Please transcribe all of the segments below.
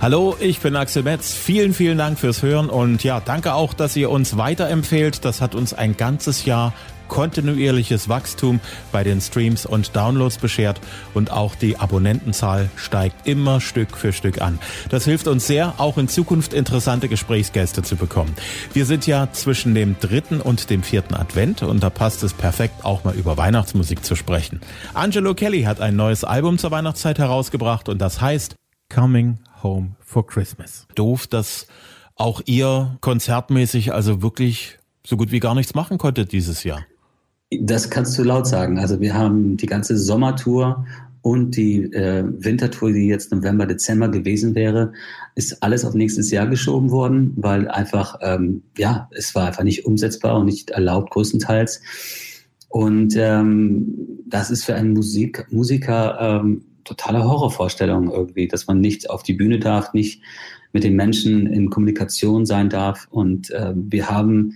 Hallo, ich bin Axel Metz. Vielen, vielen Dank fürs Hören und ja, danke auch, dass ihr uns weiterempfehlt. Das hat uns ein ganzes Jahr kontinuierliches Wachstum bei den Streams und Downloads beschert und auch die Abonnentenzahl steigt immer Stück für Stück an. Das hilft uns sehr, auch in Zukunft interessante Gesprächsgäste zu bekommen. Wir sind ja zwischen dem dritten und dem vierten Advent und da passt es perfekt, auch mal über Weihnachtsmusik zu sprechen. Angelo Kelly hat ein neues Album zur Weihnachtszeit herausgebracht und das heißt Coming Home for Christmas. Doof, dass auch ihr konzertmäßig also wirklich so gut wie gar nichts machen konntet dieses Jahr. Das kannst du laut sagen. Also wir haben die ganze Sommertour und die äh, Wintertour, die jetzt November, Dezember gewesen wäre, ist alles auf nächstes Jahr geschoben worden, weil einfach, ähm, ja, es war einfach nicht umsetzbar und nicht erlaubt größtenteils. Und ähm, das ist für einen Musik, Musiker ähm, totale Horrorvorstellung irgendwie, dass man nicht auf die Bühne darf, nicht mit den Menschen in Kommunikation sein darf. Und äh, wir haben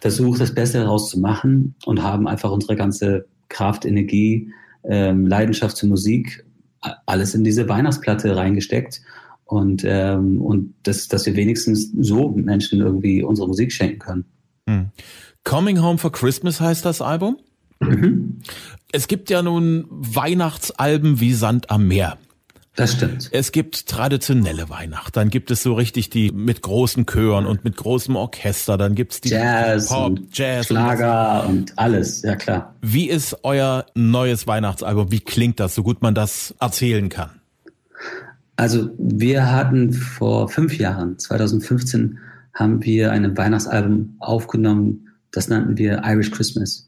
versucht, das Beste daraus zu machen und haben einfach unsere ganze Kraft, Energie, ähm, Leidenschaft zur Musik, alles in diese Weihnachtsplatte reingesteckt. Und, ähm, und das, dass wir wenigstens so Menschen irgendwie unsere Musik schenken können. Hm. Coming Home for Christmas heißt das Album? Mhm. Es gibt ja nun Weihnachtsalben wie Sand am Meer. Das stimmt. Es gibt traditionelle Weihnacht, dann gibt es so richtig die mit großen Chören und mit großem Orchester, dann gibt's die Jazz, Pop, und Jazz Schlager und, und alles, ja klar. Wie ist euer neues Weihnachtsalbum? Wie klingt das, so gut man das erzählen kann? Also wir hatten vor fünf Jahren, 2015, haben wir ein Weihnachtsalbum aufgenommen, das nannten wir Irish Christmas.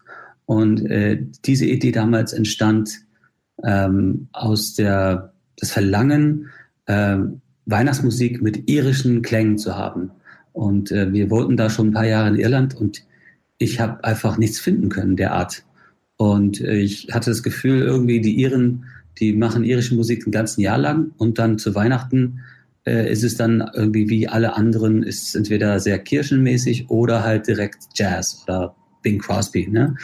Und äh, diese Idee damals entstand ähm, aus der das Verlangen, äh, Weihnachtsmusik mit irischen Klängen zu haben. Und äh, wir wohnten da schon ein paar Jahre in Irland und ich habe einfach nichts finden können der Art. Und äh, ich hatte das Gefühl, irgendwie die Iren, die machen irische Musik ein ganzen Jahr lang und dann zu Weihnachten äh, ist es dann irgendwie wie alle anderen, ist es entweder sehr kirchenmäßig oder halt direkt Jazz oder Bing Crosby. Ne?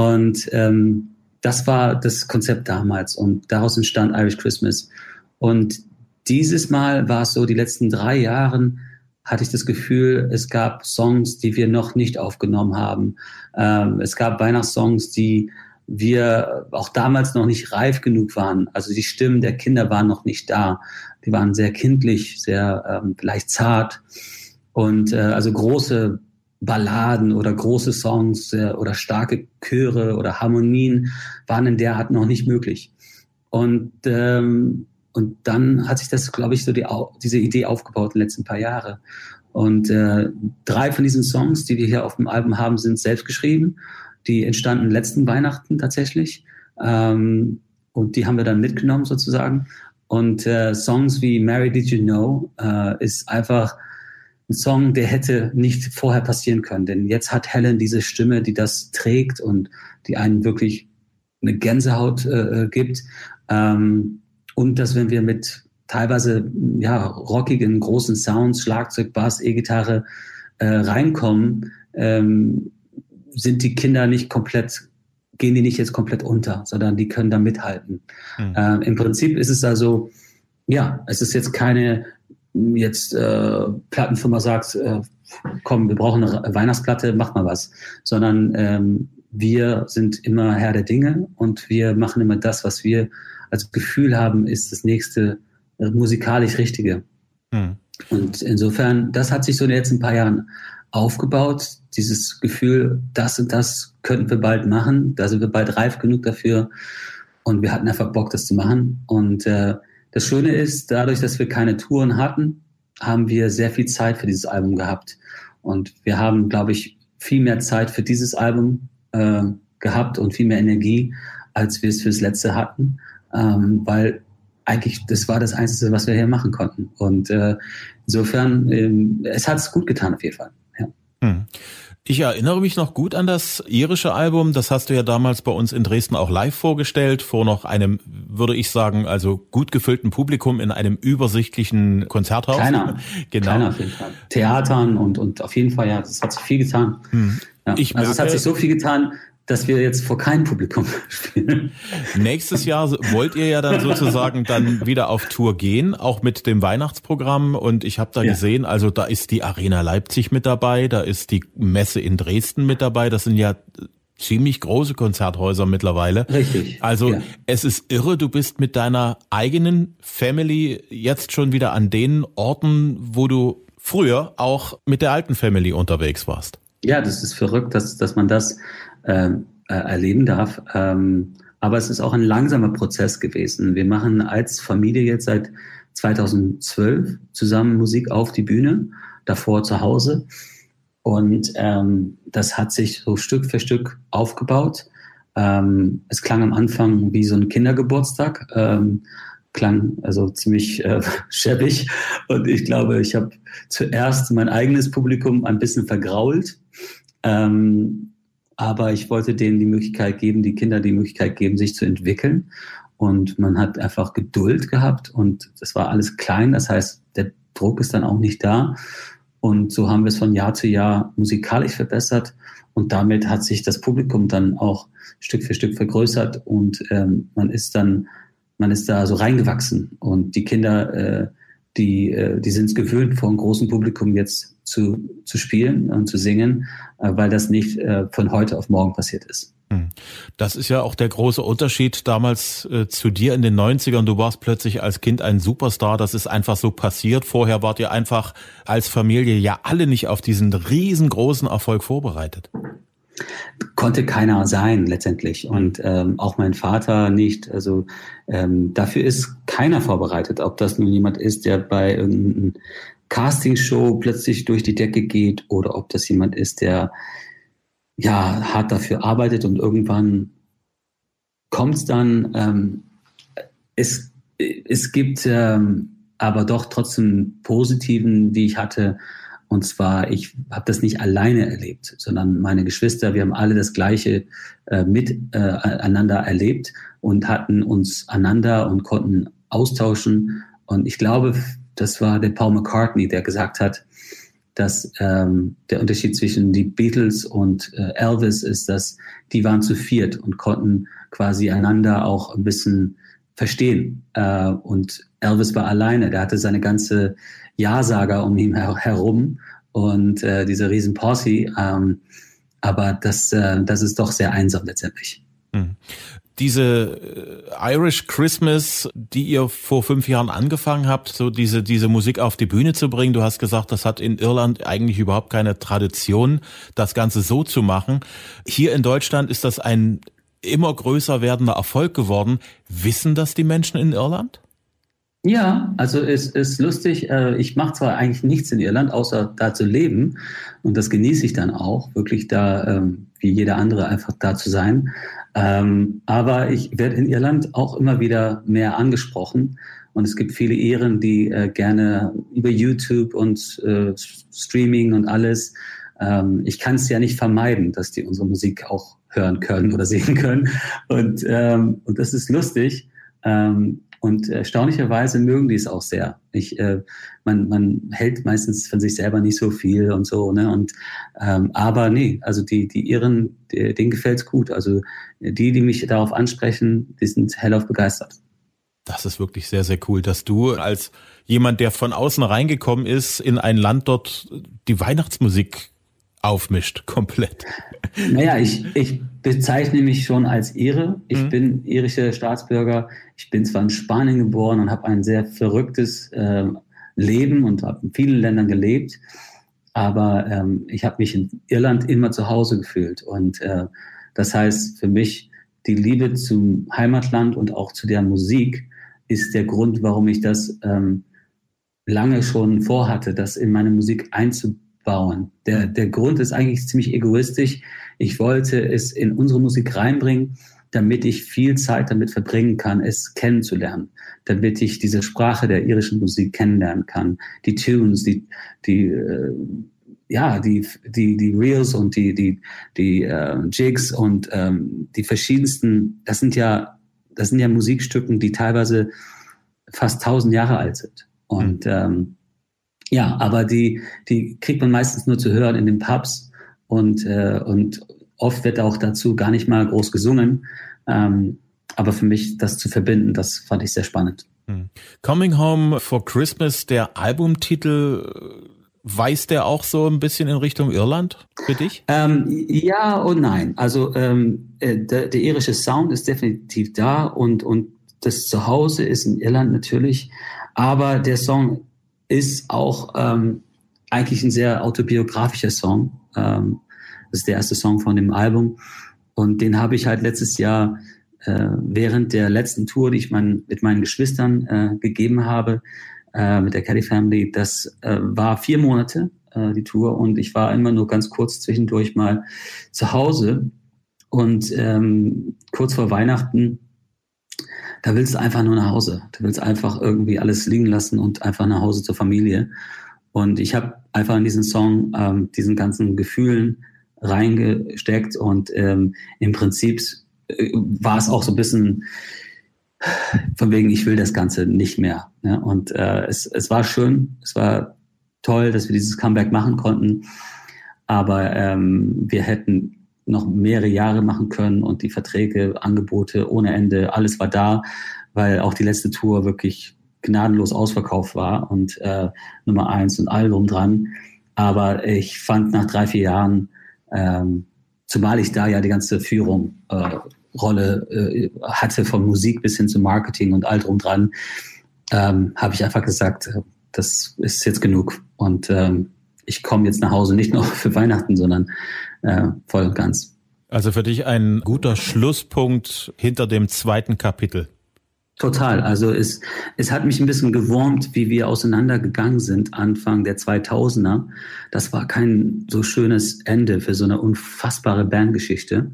Und ähm, das war das Konzept damals und daraus entstand Irish Christmas. Und dieses Mal war es so, die letzten drei Jahren hatte ich das Gefühl, es gab Songs, die wir noch nicht aufgenommen haben. Ähm, es gab Weihnachtssongs, die wir auch damals noch nicht reif genug waren. Also die Stimmen der Kinder waren noch nicht da. Die waren sehr kindlich, sehr ähm, vielleicht zart. Und äh, also große Balladen oder große Songs äh, oder starke Chöre oder Harmonien waren in der Art noch nicht möglich. Und, ähm, und dann hat sich das, glaube ich, so die, diese Idee aufgebaut in den letzten paar Jahren. Und äh, drei von diesen Songs, die wir hier auf dem Album haben, sind selbst geschrieben. Die entstanden letzten Weihnachten tatsächlich. Ähm, und die haben wir dann mitgenommen sozusagen. Und äh, Songs wie Mary Did You Know äh, ist einfach ein Song, der hätte nicht vorher passieren können. Denn jetzt hat Helen diese Stimme, die das trägt und die einen wirklich eine Gänsehaut äh, äh, gibt. Ähm, und dass wenn wir mit teilweise ja rockigen großen Sounds, Schlagzeug, Bass, E-Gitarre äh, reinkommen, ähm, sind die Kinder nicht komplett gehen die nicht jetzt komplett unter, sondern die können da mithalten. Mhm. Ähm, Im Prinzip ist es also, ja, es ist jetzt keine jetzt äh, Plattenfirma sagt, äh, komm, wir brauchen eine Weihnachtsplatte, mach mal was, sondern ähm, wir sind immer Herr der Dinge und wir machen immer das, was wir als Gefühl haben, ist das nächste äh, musikalisch Richtige. Hm. Und insofern, das hat sich so in den letzten paar Jahren aufgebaut, dieses Gefühl, das und das könnten wir bald machen, da sind wir bald reif genug dafür und wir hatten einfach Bock, das zu machen und äh, das Schöne ist, dadurch, dass wir keine Touren hatten, haben wir sehr viel Zeit für dieses Album gehabt. Und wir haben, glaube ich, viel mehr Zeit für dieses Album äh, gehabt und viel mehr Energie, als wir es fürs letzte hatten, ähm, weil eigentlich das war das Einzige, was wir hier machen konnten. Und äh, insofern, äh, es hat es gut getan auf jeden Fall. Ja. Hm. Ich erinnere mich noch gut an das irische Album. Das hast du ja damals bei uns in Dresden auch live vorgestellt, vor noch einem, würde ich sagen, also gut gefüllten Publikum in einem übersichtlichen Konzerthaus. Kleiner, genau. Kleiner auf jeden Fall. Theatern und, und auf jeden Fall, ja, das hat sich viel getan. Hm. Ja. also es hat sich so viel getan, dass wir jetzt vor keinem Publikum spielen. Nächstes Jahr wollt ihr ja dann sozusagen dann wieder auf Tour gehen, auch mit dem Weihnachtsprogramm. Und ich habe da ja. gesehen, also da ist die Arena Leipzig mit dabei, da ist die Messe in Dresden mit dabei. Das sind ja ziemlich große Konzerthäuser mittlerweile. Richtig. Also ja. es ist irre, du bist mit deiner eigenen Family jetzt schon wieder an den Orten, wo du früher auch mit der alten Family unterwegs warst. Ja, das ist verrückt, dass, dass man das äh, erleben darf. Ähm, aber es ist auch ein langsamer Prozess gewesen. Wir machen als Familie jetzt seit 2012 zusammen Musik auf die Bühne, davor zu Hause. Und ähm, das hat sich so Stück für Stück aufgebaut. Ähm, es klang am Anfang wie so ein Kindergeburtstag, ähm, klang also ziemlich äh, schäbig. Und ich glaube, ich habe zuerst mein eigenes Publikum ein bisschen vergrault. Ähm, aber ich wollte denen die Möglichkeit geben, die Kinder die Möglichkeit geben, sich zu entwickeln. Und man hat einfach Geduld gehabt und das war alles klein. Das heißt, der Druck ist dann auch nicht da. Und so haben wir es von Jahr zu Jahr musikalisch verbessert. Und damit hat sich das Publikum dann auch Stück für Stück vergrößert und ähm, man ist dann, man ist da so reingewachsen. Und die Kinder, äh, die, äh, die sind es gewöhnt, vor einem großen Publikum jetzt zu, zu spielen und zu singen, äh, weil das nicht äh, von heute auf morgen passiert ist. Hm. Das ist ja auch der große Unterschied damals äh, zu dir in den 90ern. Du warst plötzlich als Kind ein Superstar. Das ist einfach so passiert. Vorher wart ihr einfach als Familie ja alle nicht auf diesen riesengroßen Erfolg vorbereitet. Konnte keiner sein letztendlich und ähm, auch mein Vater nicht. Also ähm, dafür ist keiner vorbereitet. Ob das nun jemand ist, der bei irgendeinem Castingshow plötzlich durch die Decke geht oder ob das jemand ist, der ja hart dafür arbeitet und irgendwann kommt es dann. Ähm, es, es gibt ähm, aber doch trotzdem positiven, die ich hatte. Und zwar, ich habe das nicht alleine erlebt, sondern meine Geschwister, wir haben alle das Gleiche äh, miteinander äh, erlebt und hatten uns einander und konnten austauschen. Und ich glaube, das war der Paul McCartney, der gesagt hat, dass ähm, der Unterschied zwischen die Beatles und äh, Elvis ist, dass die waren zu viert und konnten quasi einander auch ein bisschen verstehen. Äh, und Elvis war alleine, der hatte seine ganze Ja-Sager um ihn her herum und äh, diese riesen Posse. Ähm, aber das, äh, das ist doch sehr einsam letztendlich. Mhm diese äh, Irish Christmas, die ihr vor fünf Jahren angefangen habt, so diese, diese Musik auf die Bühne zu bringen. Du hast gesagt, das hat in Irland eigentlich überhaupt keine Tradition, das Ganze so zu machen. Hier in Deutschland ist das ein immer größer werdender Erfolg geworden. Wissen das die Menschen in Irland? Ja, also es ist lustig. Äh, ich mache zwar eigentlich nichts in Irland, außer da zu leben. Und das genieße ich dann auch, wirklich da, ähm, wie jeder andere, einfach da zu sein. Ähm, aber ich werde in Irland auch immer wieder mehr angesprochen. Und es gibt viele Ehren, die äh, gerne über YouTube und äh, Streaming und alles. Ähm, ich kann es ja nicht vermeiden, dass die unsere Musik auch hören können oder sehen können. Und, und das ist lustig. Und erstaunlicherweise mögen die es auch sehr. Ich, äh, man, man hält meistens von sich selber nicht so viel und so, ne? Und ähm, aber nee, also die, die Iren, die, denen gefällt's gut. Also die, die mich darauf ansprechen, die sind hellauf begeistert. Das ist wirklich sehr, sehr cool, dass du als jemand, der von außen reingekommen ist, in ein Land dort die Weihnachtsmusik aufmischt, komplett. Naja, ich, ich bezeichne mich schon als Ire. Ich mhm. bin irischer Staatsbürger. Ich bin zwar in Spanien geboren und habe ein sehr verrücktes äh, Leben und habe in vielen Ländern gelebt, aber ähm, ich habe mich in Irland immer zu Hause gefühlt. Und äh, das heißt für mich, die Liebe zum Heimatland und auch zu der Musik ist der Grund, warum ich das ähm, lange schon vorhatte, das in meine Musik einzubauen bauen. Der, der Grund ist eigentlich ziemlich egoistisch. Ich wollte es in unsere Musik reinbringen, damit ich viel Zeit damit verbringen kann, es kennenzulernen, damit ich diese Sprache der irischen Musik kennenlernen kann, die Tunes, die, die, äh, ja, die, die, die Reels und die, die, die äh, Jigs und ähm, die verschiedensten, das sind ja, das sind ja Musikstücken, die teilweise fast tausend Jahre alt sind. Und ähm, ja, aber die, die kriegt man meistens nur zu hören in den Pubs und, äh, und oft wird auch dazu gar nicht mal groß gesungen. Ähm, aber für mich das zu verbinden, das fand ich sehr spannend. Hm. Coming Home for Christmas, der Albumtitel, weist der auch so ein bisschen in Richtung Irland für dich? Ähm, ja und nein. Also ähm, äh, der, der irische Sound ist definitiv da und, und das Zuhause ist in Irland natürlich. Aber der Song ist auch ähm, eigentlich ein sehr autobiografischer Song. Ähm, das ist der erste Song von dem Album. Und den habe ich halt letztes Jahr äh, während der letzten Tour, die ich mein, mit meinen Geschwistern äh, gegeben habe, äh, mit der Caddy Family, das äh, war vier Monate, äh, die Tour. Und ich war immer nur ganz kurz zwischendurch mal zu Hause. Und ähm, kurz vor Weihnachten, da willst du einfach nur nach Hause. Du willst einfach irgendwie alles liegen lassen und einfach nach Hause zur Familie. Und ich habe einfach in diesen Song ähm, diesen ganzen Gefühlen reingesteckt und ähm, im Prinzip äh, war es auch so ein bisschen von wegen, ich will das Ganze nicht mehr. Ne? Und äh, es, es war schön, es war toll, dass wir dieses Comeback machen konnten, aber ähm, wir hätten noch mehrere Jahre machen können und die Verträge, Angebote ohne Ende, alles war da, weil auch die letzte Tour wirklich gnadenlos ausverkauft war und äh, Nummer eins und Album dran. Aber ich fand nach drei, vier Jahren, ähm, zumal ich da ja die ganze Führung äh, Rolle äh, hatte, von Musik bis hin zu Marketing und all drum dran, ähm, habe ich einfach gesagt, äh, das ist jetzt genug. Und ähm, ich komme jetzt nach Hause nicht nur für Weihnachten, sondern äh, voll und ganz. Also für dich ein guter Schlusspunkt hinter dem zweiten Kapitel. Total. Also es, es hat mich ein bisschen gewurmt, wie wir auseinandergegangen sind Anfang der 2000er. Das war kein so schönes Ende für so eine unfassbare Bandgeschichte.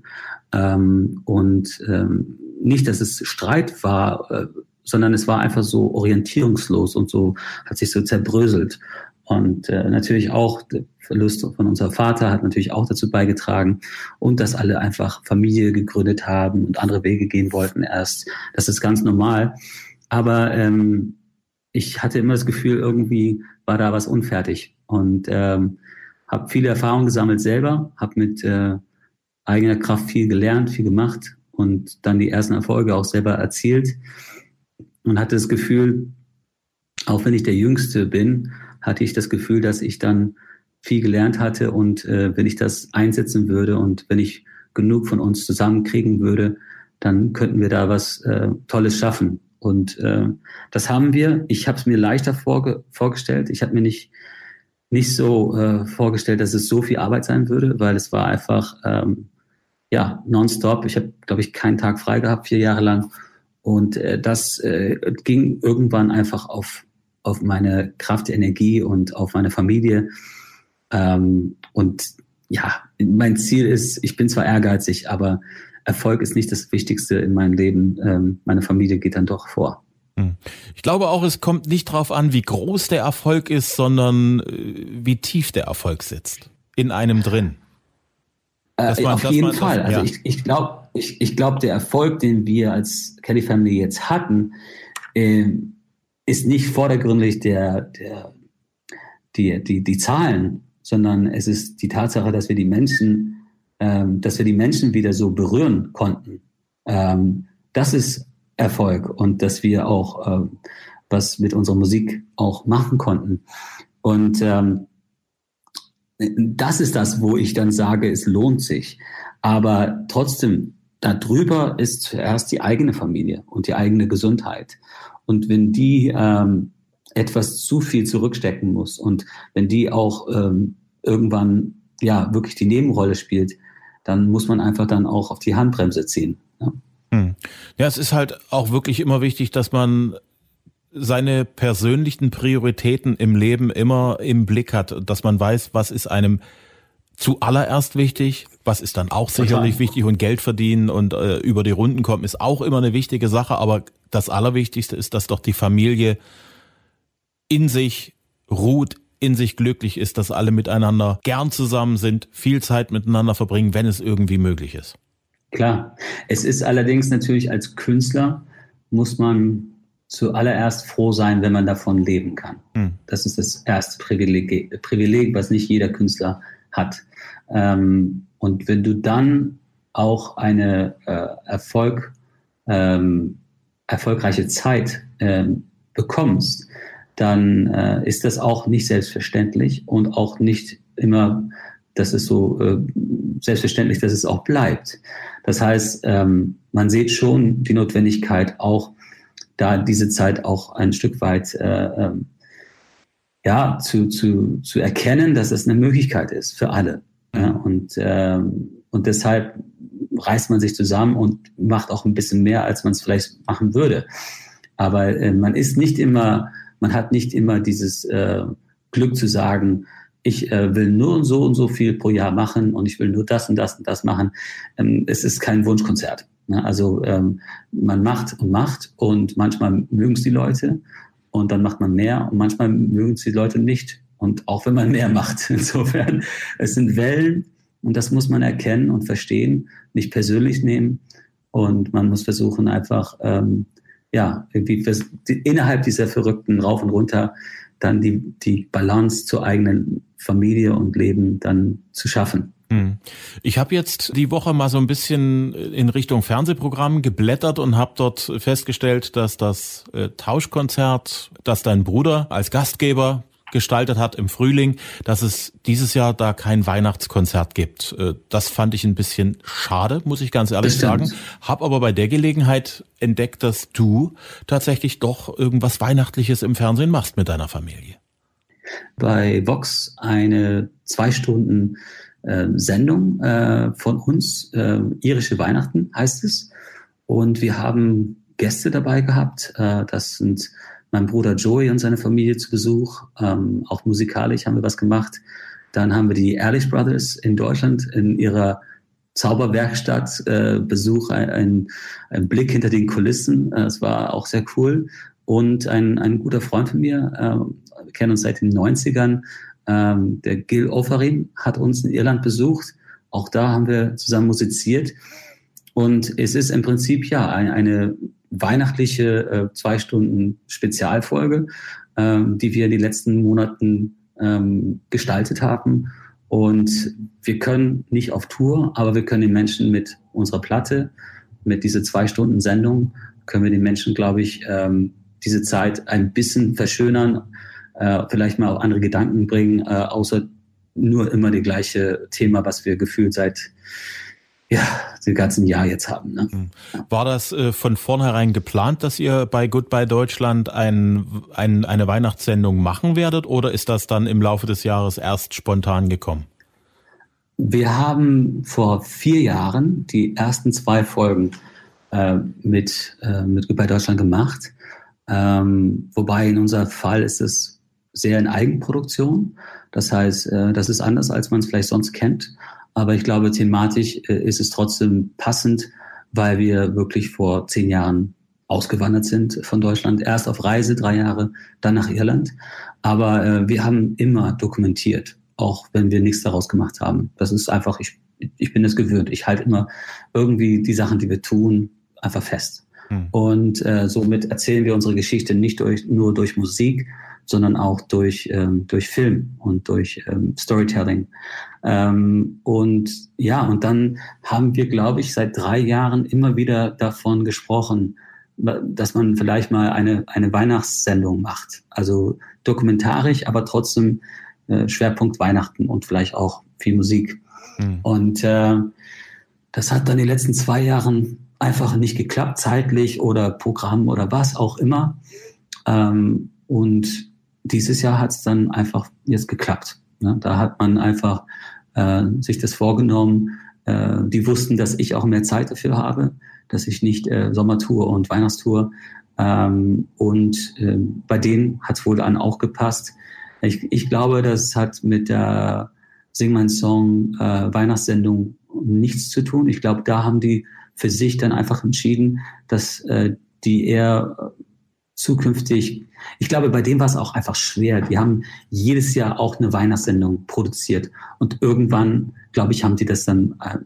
Ähm, und ähm, nicht, dass es Streit war, äh, sondern es war einfach so orientierungslos und so hat sich so zerbröselt. Und äh, natürlich auch der Verlust von unserem Vater hat natürlich auch dazu beigetragen. Und dass alle einfach Familie gegründet haben und andere Wege gehen wollten erst. Das ist ganz normal. Aber ähm, ich hatte immer das Gefühl, irgendwie war da was unfertig. Und ähm, habe viele Erfahrungen gesammelt selber, habe mit äh, eigener Kraft viel gelernt, viel gemacht und dann die ersten Erfolge auch selber erzielt und hatte das Gefühl, auch wenn ich der Jüngste bin, hatte ich das Gefühl, dass ich dann viel gelernt hatte und äh, wenn ich das einsetzen würde und wenn ich genug von uns zusammenkriegen würde, dann könnten wir da was äh, Tolles schaffen. Und äh, das haben wir. Ich habe es mir leichter vorge vorgestellt. Ich habe mir nicht nicht so äh, vorgestellt, dass es so viel Arbeit sein würde, weil es war einfach ähm, ja, nonstop. Ich habe, glaube ich, keinen Tag frei gehabt, vier Jahre lang. Und äh, das äh, ging irgendwann einfach auf, auf meine Kraft, Energie und auf meine Familie. Ähm, und ja, mein Ziel ist, ich bin zwar ehrgeizig, aber Erfolg ist nicht das Wichtigste in meinem Leben. Ähm, meine Familie geht dann doch vor. Hm. Ich glaube auch, es kommt nicht darauf an, wie groß der Erfolg ist, sondern äh, wie tief der Erfolg sitzt. In einem drin. Äh, man, auf jeden man, Fall. Also ja. ich, ich glaube, ich, ich glaub, der Erfolg, den wir als Kelly Family jetzt hatten, äh, ist nicht vordergründig der, der, die, die, die Zahlen, sondern es ist die Tatsache, dass wir die Menschen, ähm, dass wir die Menschen wieder so berühren konnten. Ähm, das ist Erfolg und dass wir auch äh, was mit unserer Musik auch machen konnten. Und ähm, das ist das, wo ich dann sage, es lohnt sich. Aber trotzdem, darüber ist zuerst die eigene Familie und die eigene Gesundheit. Und wenn die ähm, etwas zu viel zurückstecken muss und wenn die auch ähm, irgendwann ja wirklich die Nebenrolle spielt, dann muss man einfach dann auch auf die Handbremse ziehen. Ja. Hm. ja, es ist halt auch wirklich immer wichtig, dass man seine persönlichen Prioritäten im Leben immer im Blick hat, dass man weiß, was ist einem zuallererst wichtig, was ist dann auch sicherlich wichtig und Geld verdienen und äh, über die Runden kommen ist auch immer eine wichtige Sache, aber das Allerwichtigste ist, dass doch die Familie in sich ruht, in sich glücklich ist, dass alle miteinander gern zusammen sind, viel Zeit miteinander verbringen, wenn es irgendwie möglich ist. Klar. Es ist allerdings natürlich als Künstler muss man zuallererst froh sein, wenn man davon leben kann. Hm. Das ist das erste Privileg, Privileg, was nicht jeder Künstler hat. Ähm, Und wenn du dann auch eine äh, Erfolg, ähm, erfolgreiche Zeit ähm, bekommst, dann äh, ist das auch nicht selbstverständlich und auch nicht immer, dass es so äh, selbstverständlich, dass es auch bleibt. Das heißt, ähm, man sieht schon die Notwendigkeit auch, da diese Zeit auch ein Stück weit äh, ähm, ja, zu, zu, zu erkennen, dass es eine Möglichkeit ist für alle. Ja, und, ähm, und deshalb reißt man sich zusammen und macht auch ein bisschen mehr, als man es vielleicht machen würde. Aber äh, man ist nicht immer, man hat nicht immer dieses äh, Glück zu sagen, ich äh, will nur so und so viel pro Jahr machen und ich will nur das und das und das machen. Ähm, es ist kein Wunschkonzert. Ne? Also ähm, man macht und macht und manchmal mögen es die Leute und dann macht man mehr und manchmal mögen es die Leute nicht. Und auch wenn man mehr macht. Insofern, es sind Wellen und das muss man erkennen und verstehen, nicht persönlich nehmen. Und man muss versuchen, einfach, ähm, ja, irgendwie innerhalb dieser verrückten Rauf und Runter dann die, die Balance zur eigenen Familie und Leben dann zu schaffen. Hm. Ich habe jetzt die Woche mal so ein bisschen in Richtung Fernsehprogramm geblättert und habe dort festgestellt, dass das äh, Tauschkonzert, das dein Bruder als Gastgeber gestaltet hat im Frühling, dass es dieses Jahr da kein Weihnachtskonzert gibt. Äh, das fand ich ein bisschen schade, muss ich ganz ehrlich sagen. Hab aber bei der Gelegenheit entdeckt, dass du tatsächlich doch irgendwas Weihnachtliches im Fernsehen machst mit deiner Familie. Bei Vox eine zwei Stunden äh, Sendung äh, von uns, äh, Irische Weihnachten heißt es. Und wir haben Gäste dabei gehabt. Äh, das sind mein Bruder Joey und seine Familie zu Besuch. Ähm, auch musikalisch haben wir was gemacht. Dann haben wir die Ehrlich Brothers in Deutschland in ihrer Zauberwerkstatt äh, Besuch, ein, ein, Blick hinter den Kulissen. Äh, es war auch sehr cool. Und ein, ein guter Freund von mir, äh, wir kennen uns seit den 90ern, ähm, der Gil Ofarim hat uns in Irland besucht. Auch da haben wir zusammen musiziert. Und es ist im Prinzip ja eine, eine weihnachtliche äh, zwei Stunden Spezialfolge, ähm, die wir in den letzten Monaten ähm, gestaltet haben. Und wir können nicht auf Tour, aber wir können den Menschen mit unserer Platte, mit dieser zwei Stunden Sendung, können wir den Menschen, glaube ich, ähm, diese Zeit ein bisschen verschönern äh, vielleicht mal auch andere Gedanken bringen, äh, außer nur immer das gleiche Thema, was wir gefühlt seit ja, dem ganzen Jahr jetzt haben. Ne? Hm. War das äh, von vornherein geplant, dass ihr bei Goodbye Deutschland ein, ein, eine Weihnachtssendung machen werdet oder ist das dann im Laufe des Jahres erst spontan gekommen? Wir haben vor vier Jahren die ersten zwei Folgen äh, mit, äh, mit Goodbye Deutschland gemacht. Ähm, wobei in unserem Fall ist es sehr in Eigenproduktion. Das heißt, äh, das ist anders, als man es vielleicht sonst kennt. Aber ich glaube, thematisch äh, ist es trotzdem passend, weil wir wirklich vor zehn Jahren ausgewandert sind von Deutschland. Erst auf Reise, drei Jahre, dann nach Irland. Aber äh, wir haben immer dokumentiert, auch wenn wir nichts daraus gemacht haben. Das ist einfach, ich, ich bin es gewöhnt. Ich halte immer irgendwie die Sachen, die wir tun, einfach fest. Hm. Und äh, somit erzählen wir unsere Geschichte nicht durch, nur durch Musik, sondern auch durch, ähm, durch Film und durch ähm, Storytelling. Ähm, und ja, und dann haben wir, glaube ich, seit drei Jahren immer wieder davon gesprochen, dass man vielleicht mal eine, eine Weihnachtssendung macht. Also dokumentarisch, aber trotzdem äh, Schwerpunkt Weihnachten und vielleicht auch viel Musik. Mhm. Und äh, das hat dann die letzten zwei Jahren einfach nicht geklappt, zeitlich oder Programm oder was auch immer. Ähm, und dieses Jahr hat es dann einfach jetzt geklappt. Ne? Da hat man einfach äh, sich das vorgenommen. Äh, die wussten, dass ich auch mehr Zeit dafür habe, dass ich nicht äh, Sommertour und Weihnachtstour. Ähm, und äh, bei denen hat es wohl dann auch gepasst. Ich, ich glaube, das hat mit der Sing mein Song äh, Weihnachtssendung nichts zu tun. Ich glaube, da haben die für sich dann einfach entschieden, dass äh, die eher zukünftig, ich glaube, bei dem war es auch einfach schwer. Die haben jedes Jahr auch eine Weihnachtssendung produziert und irgendwann, glaube ich, haben die das dann äh,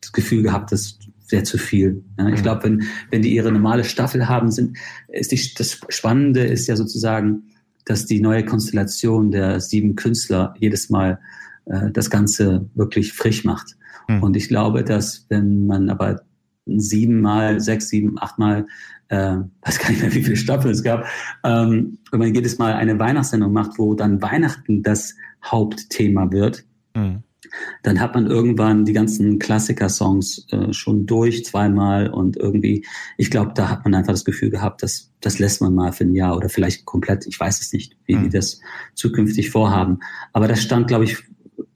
das Gefühl gehabt, das wäre zu viel. Ja, ich mhm. glaube, wenn, wenn die ihre normale Staffel haben, sind, ist die, das Spannende ist ja sozusagen, dass die neue Konstellation der sieben Künstler jedes Mal äh, das Ganze wirklich frisch macht. Mhm. Und ich glaube, dass wenn man aber siebenmal, sechs, sieben, achtmal, äh, weiß gar nicht mehr, wie viele Staffeln es gab, ähm, wenn man jedes Mal eine Weihnachtssendung macht, wo dann Weihnachten das Hauptthema wird, mhm dann hat man irgendwann die ganzen Klassiker-Songs äh, schon durch zweimal und irgendwie, ich glaube, da hat man einfach das Gefühl gehabt, dass das lässt man mal für ein Jahr oder vielleicht komplett, ich weiß es nicht, wie mhm. die das zukünftig vorhaben. Aber das stand, glaube ich,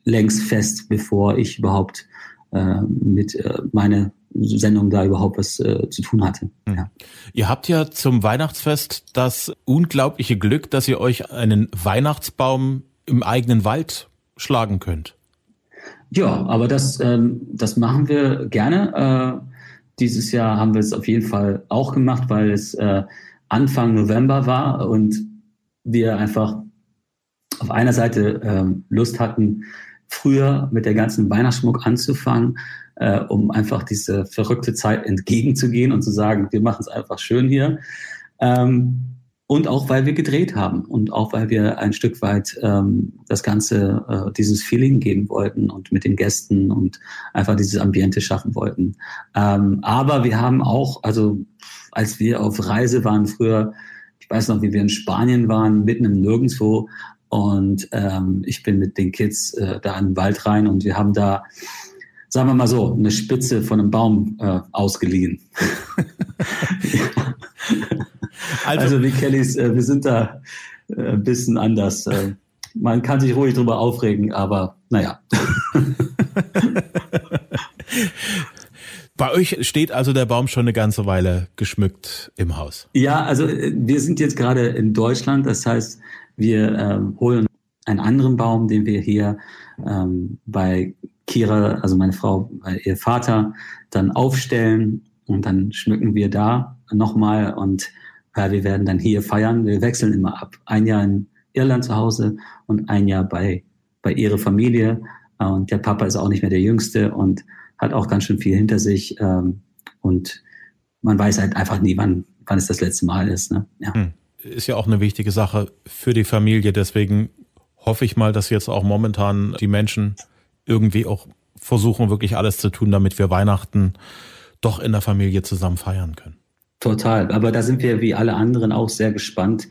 längst fest, bevor ich überhaupt äh, mit äh, meine Sendung da überhaupt was äh, zu tun hatte. Mhm. Ja. Ihr habt ja zum Weihnachtsfest das unglaubliche Glück, dass ihr euch einen Weihnachtsbaum im eigenen Wald schlagen könnt. Ja, aber das, ähm, das machen wir gerne. Äh, dieses Jahr haben wir es auf jeden Fall auch gemacht, weil es äh, Anfang November war und wir einfach auf einer Seite äh, Lust hatten, früher mit der ganzen Weihnachtsschmuck anzufangen, äh, um einfach diese verrückte Zeit entgegenzugehen und zu sagen, wir machen es einfach schön hier. Ähm, und auch weil wir gedreht haben und auch weil wir ein Stück weit ähm, das Ganze, äh, dieses Feeling geben wollten und mit den Gästen und einfach dieses Ambiente schaffen wollten. Ähm, aber wir haben auch, also als wir auf Reise waren früher, ich weiß noch, wie wir in Spanien waren, mitten im Nirgendwo und ähm, ich bin mit den Kids äh, da in den Wald rein und wir haben da sagen wir mal so, eine Spitze von einem Baum äh, ausgeliehen. Also, also wie Kellys, äh, wir sind da äh, ein bisschen anders. Äh, man kann sich ruhig drüber aufregen, aber naja. Bei euch steht also der Baum schon eine ganze Weile geschmückt im Haus. Ja, also äh, wir sind jetzt gerade in Deutschland. Das heißt, wir ähm, holen einen anderen Baum, den wir hier ähm, bei Kira, also meine Frau, bei ihr Vater, dann aufstellen und dann schmücken wir da nochmal und ja, wir werden dann hier feiern. Wir wechseln immer ab. Ein Jahr in Irland zu Hause und ein Jahr bei, bei ihrer Familie. Und der Papa ist auch nicht mehr der Jüngste und hat auch ganz schön viel hinter sich. Ähm, und man weiß halt einfach nie, wann, wann es das letzte Mal ist. Ne? Ja. Hm. Ist ja auch eine wichtige Sache für die Familie. Deswegen hoffe ich mal, dass jetzt auch momentan die Menschen irgendwie auch versuchen, wirklich alles zu tun, damit wir Weihnachten doch in der Familie zusammen feiern können. Total. Aber da sind wir wie alle anderen auch sehr gespannt,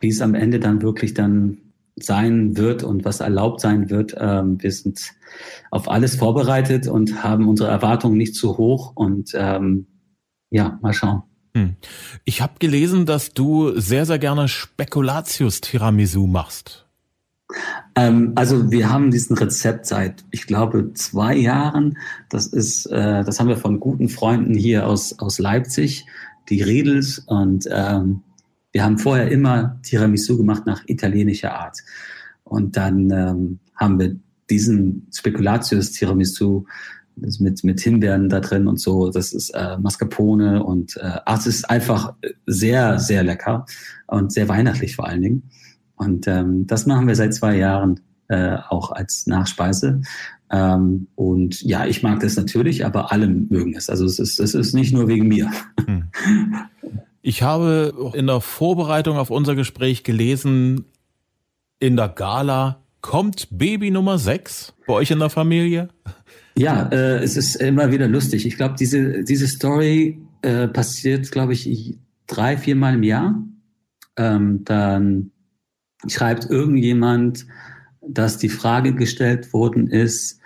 wie es am Ende dann wirklich dann sein wird und was erlaubt sein wird. Ähm, wir sind auf alles vorbereitet und haben unsere Erwartungen nicht zu hoch und ähm, ja, mal schauen. Hm. Ich habe gelesen, dass du sehr, sehr gerne Spekulatius Tiramisu machst. Ähm, also wir haben diesen Rezept seit, ich glaube, zwei Jahren. Das ist, äh, das haben wir von guten Freunden hier aus, aus Leipzig die Riedels und ähm, wir haben vorher immer Tiramisu gemacht nach italienischer Art. Und dann ähm, haben wir diesen Spekulatius Tiramisu mit, mit Himbeeren da drin und so. Das ist äh, Mascarpone und äh, ach, es ist einfach sehr, sehr lecker und sehr weihnachtlich vor allen Dingen. Und ähm, das machen wir seit zwei Jahren äh, auch als Nachspeise. Ähm, und ja, ich mag das natürlich, aber alle mögen es. Also es ist, es ist nicht nur wegen mir. Hm. Ich habe in der Vorbereitung auf unser Gespräch gelesen, in der Gala kommt Baby Nummer 6 bei euch in der Familie? Ja, äh, es ist immer wieder lustig. Ich glaube, diese, diese Story äh, passiert, glaube ich, drei, viermal im Jahr. Ähm, dann schreibt irgendjemand, dass die Frage gestellt worden ist,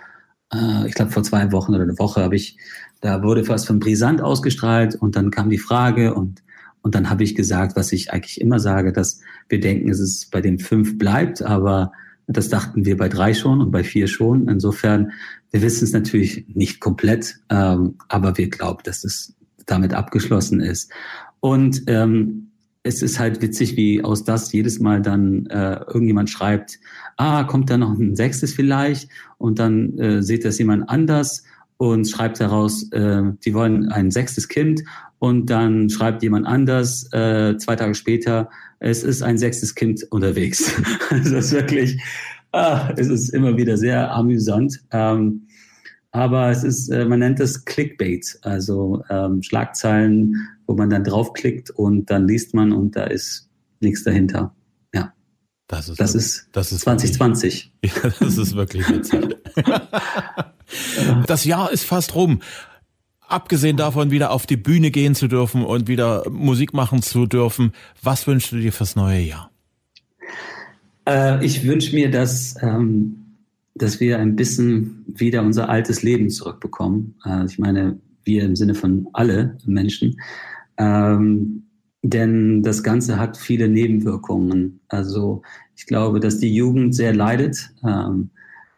äh, ich glaube vor zwei Wochen oder eine Woche habe ich, da wurde was von Brisant ausgestrahlt und dann kam die Frage und und dann habe ich gesagt, was ich eigentlich immer sage, dass wir denken, dass es bei den fünf bleibt, aber das dachten wir bei drei schon und bei vier schon. Insofern, wir wissen es natürlich nicht komplett, ähm, aber wir glauben, dass es damit abgeschlossen ist. Und ähm, es ist halt witzig, wie aus das jedes Mal dann äh, irgendjemand schreibt, ah, kommt da noch ein sechstes vielleicht? Und dann äh, sieht das jemand anders und schreibt daraus, äh, die wollen ein sechstes Kind. Und dann schreibt jemand anders, äh, zwei Tage später, es ist ein sechstes Kind unterwegs. also das ist wirklich, ah, es ist immer wieder sehr amüsant. Ähm, aber es ist, äh, man nennt es Clickbait, also ähm, Schlagzeilen, wo man dann draufklickt und dann liest man und da ist nichts dahinter. Das ist, das ist, das ist 2020. Wirklich, ja, das ist wirklich witzig. das Jahr ist fast rum. Abgesehen davon, wieder auf die Bühne gehen zu dürfen und wieder Musik machen zu dürfen, was wünschst du dir fürs neue Jahr? Äh, ich wünsche mir, dass, ähm, dass wir ein bisschen wieder unser altes Leben zurückbekommen. Äh, ich meine, wir im Sinne von alle Menschen. Ähm, denn das Ganze hat viele Nebenwirkungen. Also ich glaube, dass die Jugend sehr leidet, ähm,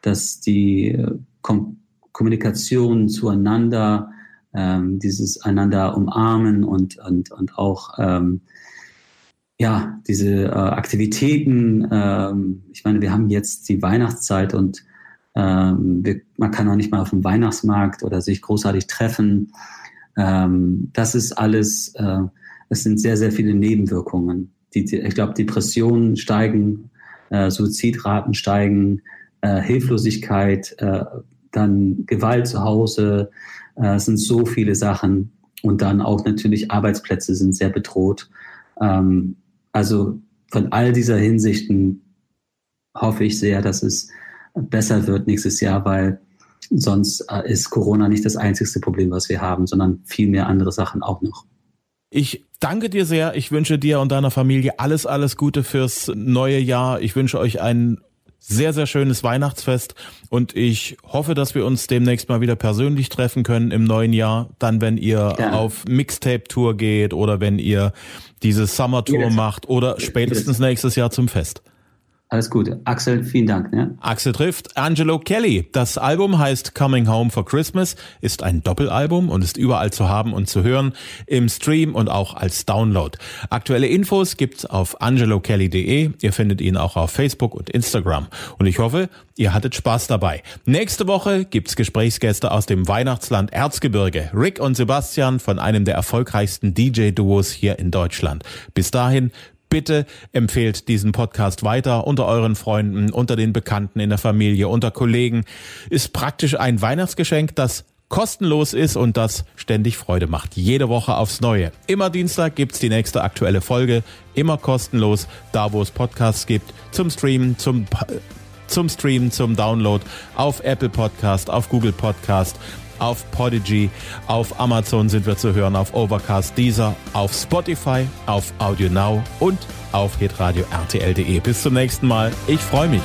dass die äh, Kom Kommunikation zueinander, ähm, dieses einander umarmen und, und, und auch ähm, ja, diese äh, Aktivitäten, ähm, ich meine, wir haben jetzt die Weihnachtszeit und ähm, wir, man kann auch nicht mal auf dem Weihnachtsmarkt oder sich großartig treffen. Ähm, das ist alles, äh, es sind sehr, sehr viele Nebenwirkungen. Die, ich glaube, Depressionen steigen, äh, Suizidraten steigen, äh, Hilflosigkeit, äh, dann Gewalt zu Hause, äh, es sind so viele Sachen. Und dann auch natürlich Arbeitsplätze sind sehr bedroht. Ähm, also von all dieser Hinsichten hoffe ich sehr, dass es besser wird nächstes Jahr, weil sonst äh, ist Corona nicht das einzigste Problem, was wir haben, sondern viel mehr andere Sachen auch noch. Ich danke dir sehr. Ich wünsche dir und deiner Familie alles, alles Gute fürs neue Jahr. Ich wünsche euch ein sehr, sehr schönes Weihnachtsfest und ich hoffe, dass wir uns demnächst mal wieder persönlich treffen können im neuen Jahr. Dann, wenn ihr ja. auf Mixtape-Tour geht oder wenn ihr diese Summer-Tour macht oder spätestens nächstes Jahr zum Fest. Alles Gute. Axel, vielen Dank. Ne? Axel trifft Angelo Kelly. Das Album heißt Coming Home for Christmas, ist ein Doppelalbum und ist überall zu haben und zu hören, im Stream und auch als Download. Aktuelle Infos gibt's auf angelokelly.de. Ihr findet ihn auch auf Facebook und Instagram. Und ich hoffe, ihr hattet Spaß dabei. Nächste Woche gibt's Gesprächsgäste aus dem Weihnachtsland Erzgebirge. Rick und Sebastian von einem der erfolgreichsten DJ-Duos hier in Deutschland. Bis dahin, Bitte empfehlt diesen Podcast weiter unter euren Freunden, unter den Bekannten in der Familie, unter Kollegen. Ist praktisch ein Weihnachtsgeschenk, das kostenlos ist und das ständig Freude macht. Jede Woche aufs Neue. Immer Dienstag gibt's die nächste aktuelle Folge. Immer kostenlos, da wo es Podcasts gibt, zum Streamen, zum, zum Streamen, zum Download auf Apple Podcast, auf Google Podcast auf Podigy, auf Amazon sind wir zu hören, auf Overcast, Deezer, auf Spotify, auf Audio Now und auf hitradio RTL.de. Bis zum nächsten Mal. Ich freue mich.